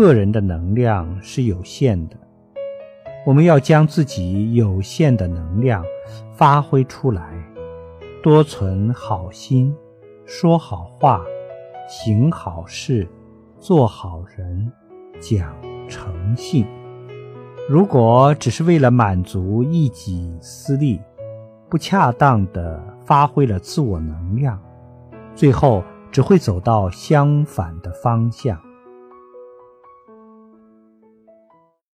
个人的能量是有限的。我们要将自己有限的能量发挥出来多存好心说好话行好事做好人讲诚信。如果只是为了满足一己私利不恰当的发挥了自我能量最后只会走到相反的方向。